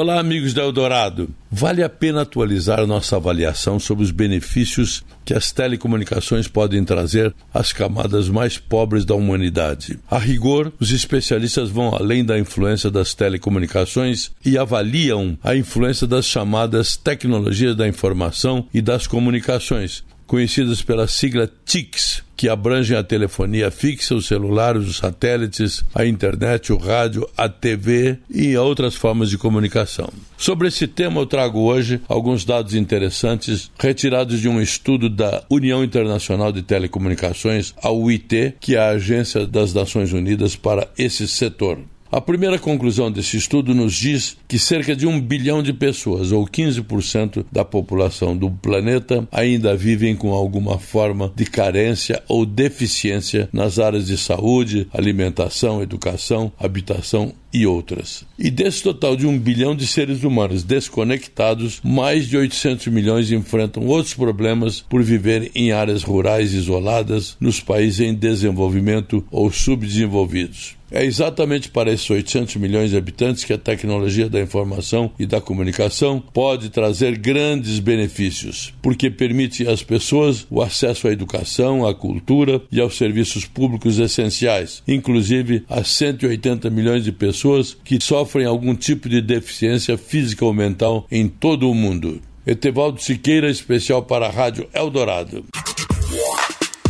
Olá, amigos da Eldorado. Vale a pena atualizar nossa avaliação sobre os benefícios que as telecomunicações podem trazer às camadas mais pobres da humanidade. A rigor, os especialistas vão além da influência das telecomunicações e avaliam a influência das chamadas tecnologias da informação e das comunicações, conhecidas pela sigla TICs, que abrangem a telefonia fixa, os celulares, os satélites, a internet, o rádio, a TV e outras formas de comunicação. Sobre esse tema, eu trago hoje alguns dados interessantes retirados de um estudo da União Internacional de Telecomunicações, a UIT, que é a Agência das Nações Unidas para esse setor. A primeira conclusão desse estudo nos diz que cerca de um bilhão de pessoas, ou 15% da população do planeta, ainda vivem com alguma forma de carência ou deficiência nas áreas de saúde, alimentação, educação, habitação e outras. E desse total de um bilhão de seres humanos desconectados, mais de 800 milhões enfrentam outros problemas por viver em áreas rurais isoladas nos países em desenvolvimento ou subdesenvolvidos. É exatamente para esses 800 milhões de habitantes que a tecnologia da informação e da comunicação pode trazer grandes benefícios, porque permite às pessoas o acesso à educação, à cultura e aos serviços públicos essenciais, inclusive a 180 milhões de pessoas que sofrem algum tipo de deficiência física ou mental em todo o mundo. Etevaldo Siqueira, especial para a Rádio Eldorado.